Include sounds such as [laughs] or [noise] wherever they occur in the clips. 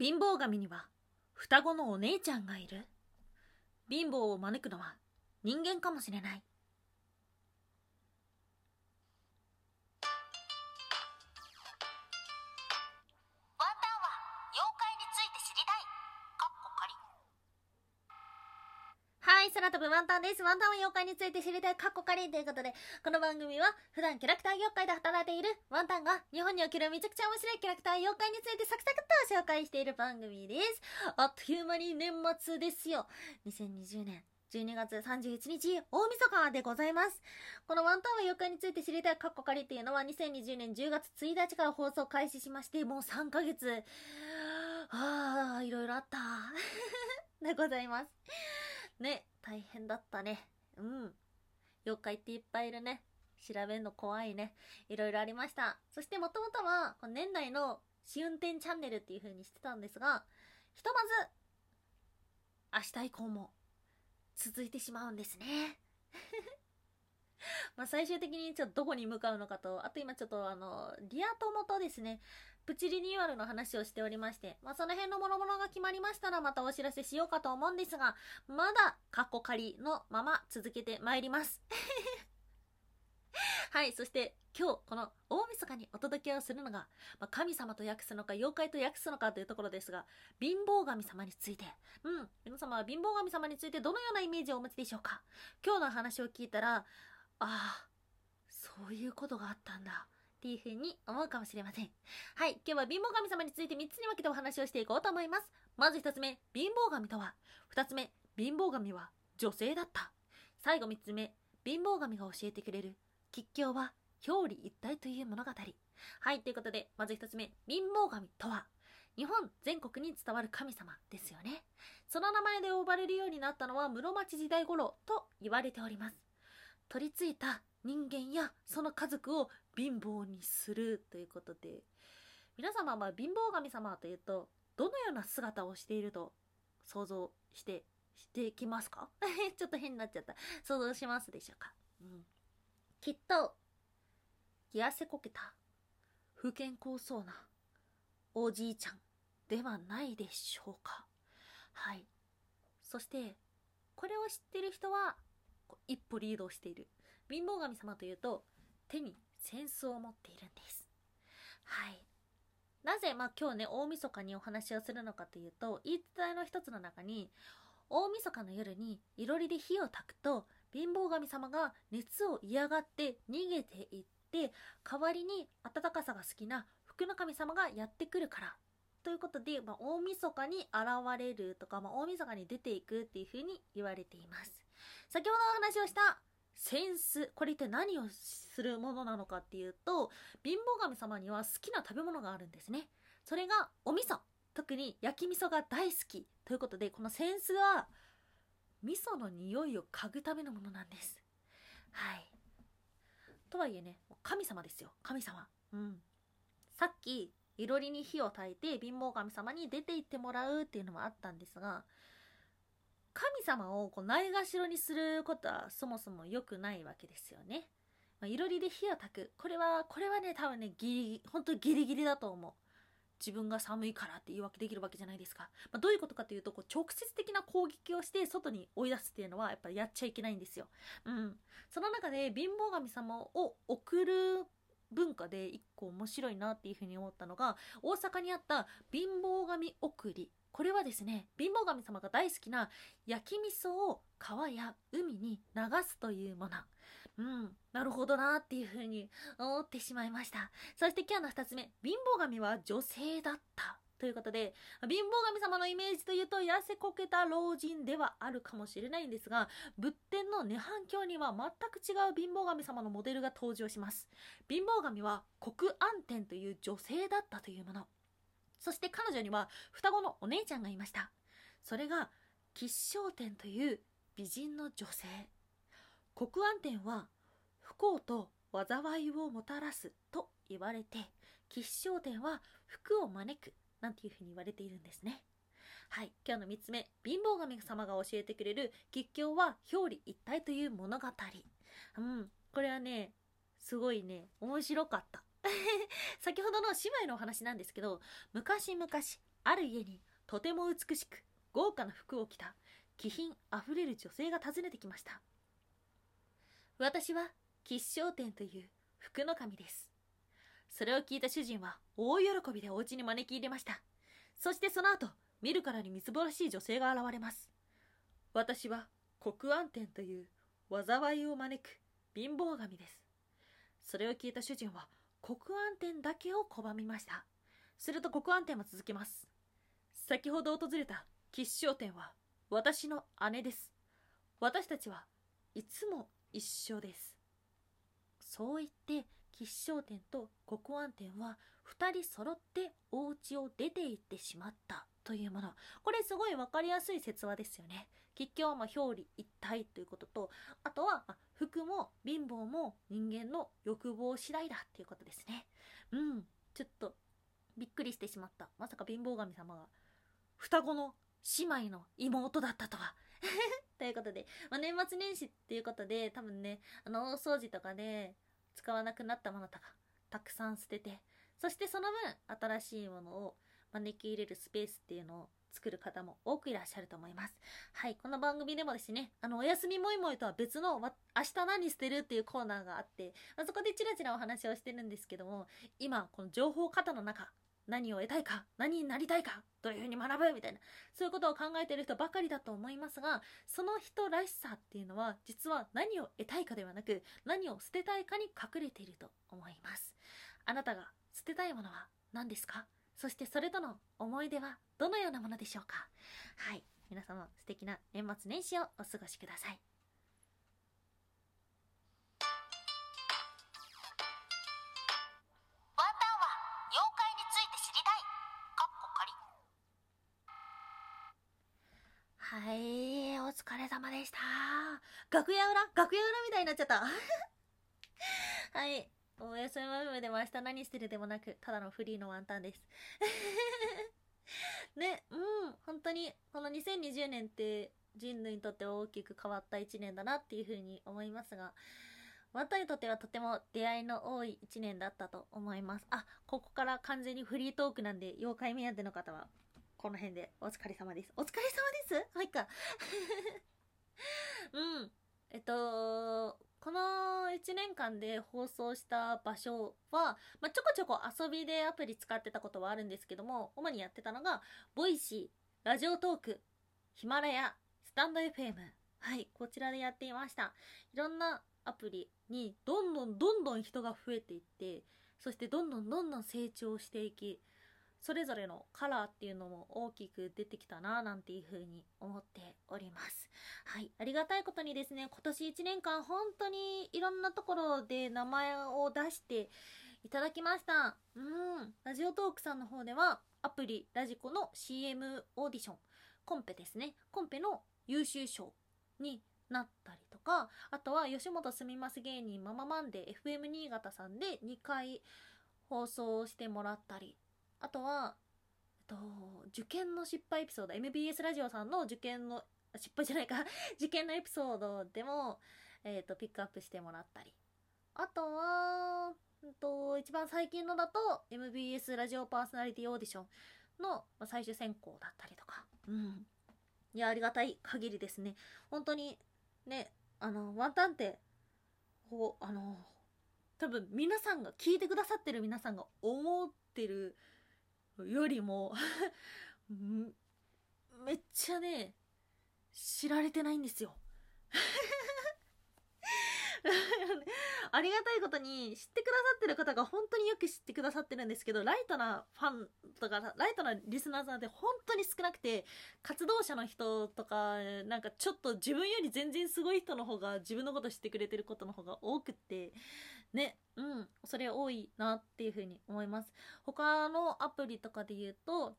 貧乏神には双子のお姉ちゃんがいる。貧乏を招くのは人間かもしれない。ワンタンです。ワンタンは妖怪について知りたいカッコカリということで、この番組は普段キャラクター業界で働いているワンタンが日本におけるめちゃくちゃ面白いキャラクター妖怪についてサクサクっと紹介している番組です。あっという間に年末ですよ。2020年。12月31日、大晦日でございます。このワンタンは妖怪について知りたいカッコカリっていうのは2020年10月1日から放送開始しまして、もう3ヶ月。ああ、いろいろあった。[laughs] でございます。ね、大変だったね。うん。妖怪っていっぱいいるね。調べるの怖いね。いろいろありました。そしてもともとは、この年内の試運転チャンネルっていう風にしてたんですが、ひとまず、明日以降も続いてしまうんですね。まあ最終的にちょっとどこに向かうのかと、あと今ちょっとあの、リア友とですね、プチリニューアルの話をしておりまして、まあその辺の諸々が決まりましたらまたお知らせしようかと思うんですが、まだカッコ仮のまま続けてまいります。[laughs] はい、そして今日この大晦日にお届けをするのが、まあ、神様と訳すのか妖怪と訳すのかというところですが、貧乏神様について。うん、皆様は貧乏神様についてどのようなイメージをお持ちでしょうか？今日の話を聞いたら、ああ、そういうことがあったんだ。っていう風に思うかもしれません。はい、今日は貧乏神様について3つに分けてお話をしていこうと思います。まず1つ目、貧乏神とは。2つ目、貧乏神は女性だった。最後3つ目、貧乏神が教えてくれる。吉凶は表裏一体という物語。はい、ということで、まず1つ目、貧乏神とは。日本全国に伝わる神様ですよね。その名前で呼ばれるようになったのは室町時代頃と言われております。取り付いた人間やその家族を貧乏にするということで皆様は貧乏神様というとどのような姿をしていると想像してしてきますか？[laughs] ちょっと変になっちゃった。想像しますでしょうか、うん、きっと痩せこけた不健康そうなおじいちゃんではないでしょうか？はい。そしてこれを知ってる人は一歩リードしている。貧乏神様というと手に扇子を持っているんです。はい。なぜ、まあ、今日ね大晦日にお話をするのかというと言い伝えの一つの中に大晦日の夜にいろりで火を焚くと貧乏神様が熱を嫌がって逃げていって代わりに暖かさが好きな福の神様がやってくるから。ということで、まあ、大晦日に現れるとか、まあ、大晦日に出ていくっていうふうに言われています。先ほどお話をした扇子これ一体何をするものなのかっていうと貧乏神様には好きな食べ物があるんですね。それがお味噌。特に焼き味噌が大好きということでこの扇子は味噌の匂いを嗅ぐためのものなんです。はい。とはいえね神様ですよ。神様。うん。さっきいろりに火を焚いて貧乏神様に出て行ってもらうっていうのもあったんですが神様をこうないがしろにすることはそもそも良くないわけですよね。まあ、いろりで火を焚く。これは、これはね、多分ね、ギリ、本当ギリギリだと思う。自分が寒いからって言い訳できるわけじゃないですか。まあ、どういうことかというと、こう直接的な攻撃をして外に追い出すっていうのはやっぱりやっちゃいけないんですよ。うん。その中で貧乏神様を送る文化で一個面白いなっていうふうに思ったのが、大阪にあった貧乏神送り。これはですね、貧乏神様が大好きな焼き味噌を川や海に流すというもの。うん、なるほどなっていうふうに思ってしまいました。そして今日の2つ目、貧乏神は女性だった。ということで、貧乏神様のイメージというと、痩せこけた老人ではあるかもしれないんですが、仏典の涅槃経には全く違う貧乏神様のモデルが登場します。貧乏神は国安天という女性だったというもの。そして彼女には双子のお姉ちゃんがいました。それが吉祥天という美人の女性。国安天は不幸と災いをもたらすと言われて、吉祥天は福を招くなんていうふうに言われているんですね。はい、今日の3つ目、貧乏神様が教えてくれる吉凶は表裏一体という物語。うん、これはね、すごいね、面白かった。[laughs] 先ほどの姉妹のお話なんですけど、昔々、ある家にとても美しく豪華な服を着た気品あふれる女性が訪ねてきました。私は吉祥天という服の神です。それを聞いた主人は大喜びでお家に招き入れました。そしてその後、見るからにみすぼらしい女性が現れます。私は国安天という災いを招く貧乏神です。それを聞いた主人は国安天だけを拒みました。すると国安天は続きます。先ほど訪れた吉祥天は私の姉です。私たちはいつも一緒です。そう言って吉祥天と国安天は二人揃ってお家を出て行ってしまったというもの。これすごいわかりやすい説話ですよね。吉凶はまあ表裏一体ということと、あとは服も貧乏も人間の欲望次第だっていうことですね。うん、ちょっとびっくりしてしまった。まさか貧乏神様が双子の姉妹の妹だったとは。[laughs] ということで、まあ、年末年始っていうことで多分ね、あの大掃除とかで使わなくなったものとかたくさん捨てて、そしてその分新しいものを招き入れるスペースっていうのを作る方も多くいらっしゃると思います。はい、この番組でもですね、あの、おやすみもいもいとは別の、わ明日何捨てるっていうコーナーがあって、あそこでチラチラお話をしてるんですけども、今、この情報過多の中、何を得たいか、何になりたいか、どういうふうに学ぶみたいな、そういうことを考えてる人ばかりだと思いますが、その人らしさっていうのは、実は何を得たいかではなく、何を捨てたいかに隠れていると思います。あなたが捨てたいものは何ですか？そしてそれとの思い出はどのようなものでしょうか？はい。皆様素敵な年末年始をお過ごしください。はい、お疲れ様でした。楽屋裏？楽屋裏みたいになっちゃった。[laughs] はい。おやすみマムでも明日何してるでもなく、ただのフリーのワンタンです。[laughs] ね、うん、本当に、この2020年って人類にとって大きく変わった1年だなっていうふうに思いますが、ワンタンにとってはとても出会いの多い1年だったと思います。あ、ここから完全にフリートークなんで、妖怪目当ての方は、この辺でお疲れ様です。お疲れ様です？はいか。[laughs] うん。えっと、この1年間で放送した場所は、まあ、ちょこちょこ遊びでアプリ使ってたことはあるんですけども、主にやってたのが、ボイシー、ラジオトーク、ヒマラヤ、スタンド FM。はい、こちらでやっていました。いろんなアプリにどんどんどんどん人が増えていって、そしてどんどんどんどん成長していき、それぞれのカラーっていうのも大きく出てきたななんていうふうに思っております。はい。ありがたいことにですね、今年1年間本当にいろんなところで名前を出していただきました。うん。ラジオトークさんの方ではアプリラジコの CM オーディション、コンペですね。コンペの優秀賞になったりとか、あとは吉本すみます芸人マママンデー FM 新潟さんで2回放送してもらったり、あとは、と、受験の失敗エピソード、MBS ラジオさんの受験の、失敗じゃないか、[laughs] 受験のエピソードでも、えっと、ピックアップしてもらったり。あとは、と、一番最近のだと、MBS ラジオパーソナリティオーディションの最終選考だったりとか。うん。いや、ありがたい限りですね。本当に、ね、あの、ワンタンって、こう、あの、多分皆さんが、聞いてくださってる皆さんが思ってるよりも [laughs] めっちゃね、知られてないんですよ。[laughs] ありがたいことに知ってくださってる方が本当によく知ってくださってるんですけど、ライトなファンとか、ライトなリスナーさんって本当に少なくて、活動者の人とか、なんかちょっと自分より全然すごい人の方が自分のこと知ってくれてることの方が多くって、ね、うん、それ多いなっていうふうに思います。他のアプリとかで言うと、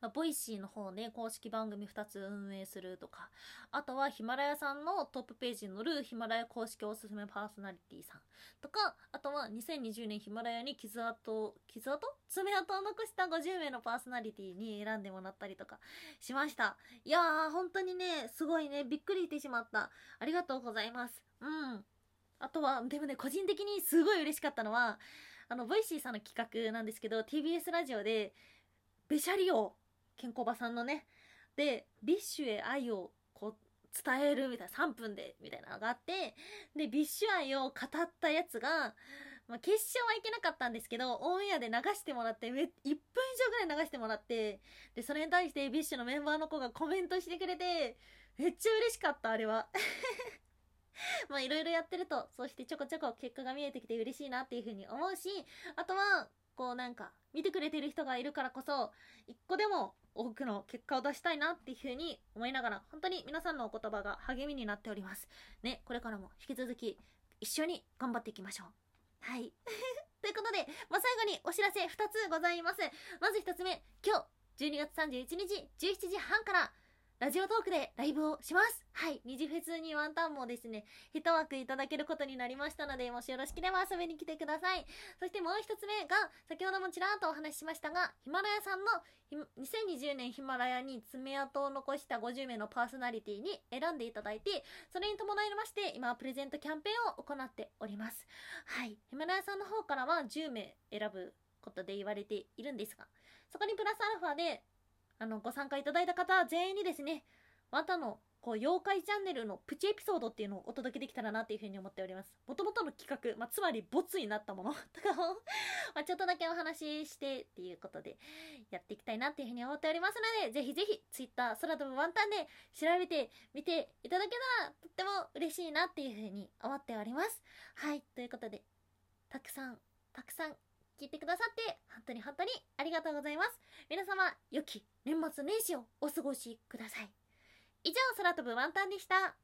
まあボイシーの方で公式番組2つ運営するとか、あとはヒマラヤさんのトップページに載るヒマラヤ公式おすすめパーソナリティさんとか、あとは2020年ヒマラヤに傷跡、傷跡？爪痕を残した50名のパーソナリティに選んでもらったりとかしました。いやー、本当にね、すごいね、びっくりしてしまった。ありがとうございます。うん。あとは、でもね、個人的にすごい嬉しかったのは、あの、ボイシーさんの企画なんですけど、TBS ラジオで、ベシャリを、ケンコバさんのね、で、ビッシュへ愛を、こう、伝えるみたいな、3分で、みたいなのがあって、で、ビッシュ愛を語ったやつが、まあ、決勝はいけなかったんですけど、オンエアで流してもらって、1分以上ぐらい流してもらって、で、それに対して BiSH のメンバーの子がコメントしてくれて、めっちゃ嬉しかった、あれは。[laughs] まあいろいろやってると、そしてちょこちょこ結果が見えてきて嬉しいなっていうふうに思うし、あとは、こうなんか、見てくれてる人がいるからこそ、一個でも多くの結果を出したいなっていうふうに思いながら、本当に皆さんのお言葉が励みになっております。ね、これからも引き続き一緒に頑張っていきましょう。はい。[laughs] ということで、まあ、最後にお知らせ2つございます。まず1つ目、今日、12月31日、17時半から、ラジオトークでライブをします。はい。二次フェスにワンタンもですね、一枠いただけることになりましたので、もしよろしければ遊びに来てください。そしてもう一つ目が、先ほどもちらっとお話ししましたが、ヒマラヤさんの2020年ヒマラヤに爪痕を残した50名のパーソナリティに選んでいただいて、それに伴いまして、今プレゼントキャンペーンを行っております。はい。ヒマラヤさんの方からは10名選ぶことで言われているんですが、そこにプラスアルファで、あの、ご参加いただいた方全員にですね、またの、こう、妖怪チャンネルのプチエピソードっていうのをお届けできたらなっていうふうに思っております。もともとの企画、まあ、つまりボツになったもの [laughs] とかをま、ちょっとだけお話ししてっていうことで、やっていきたいなっていうふうに思っておりますので、ぜひぜひ、ツイッター、空飛ぶワンタンで調べてみていただけたら、とっても嬉しいなっていうふうに思っております。はい、ということで、たくさん、たくさん聞いてくださって、本当に本当にありがとうございます。皆様、良き年末年始をお過ごしください。以上、空飛ぶワンタンでした。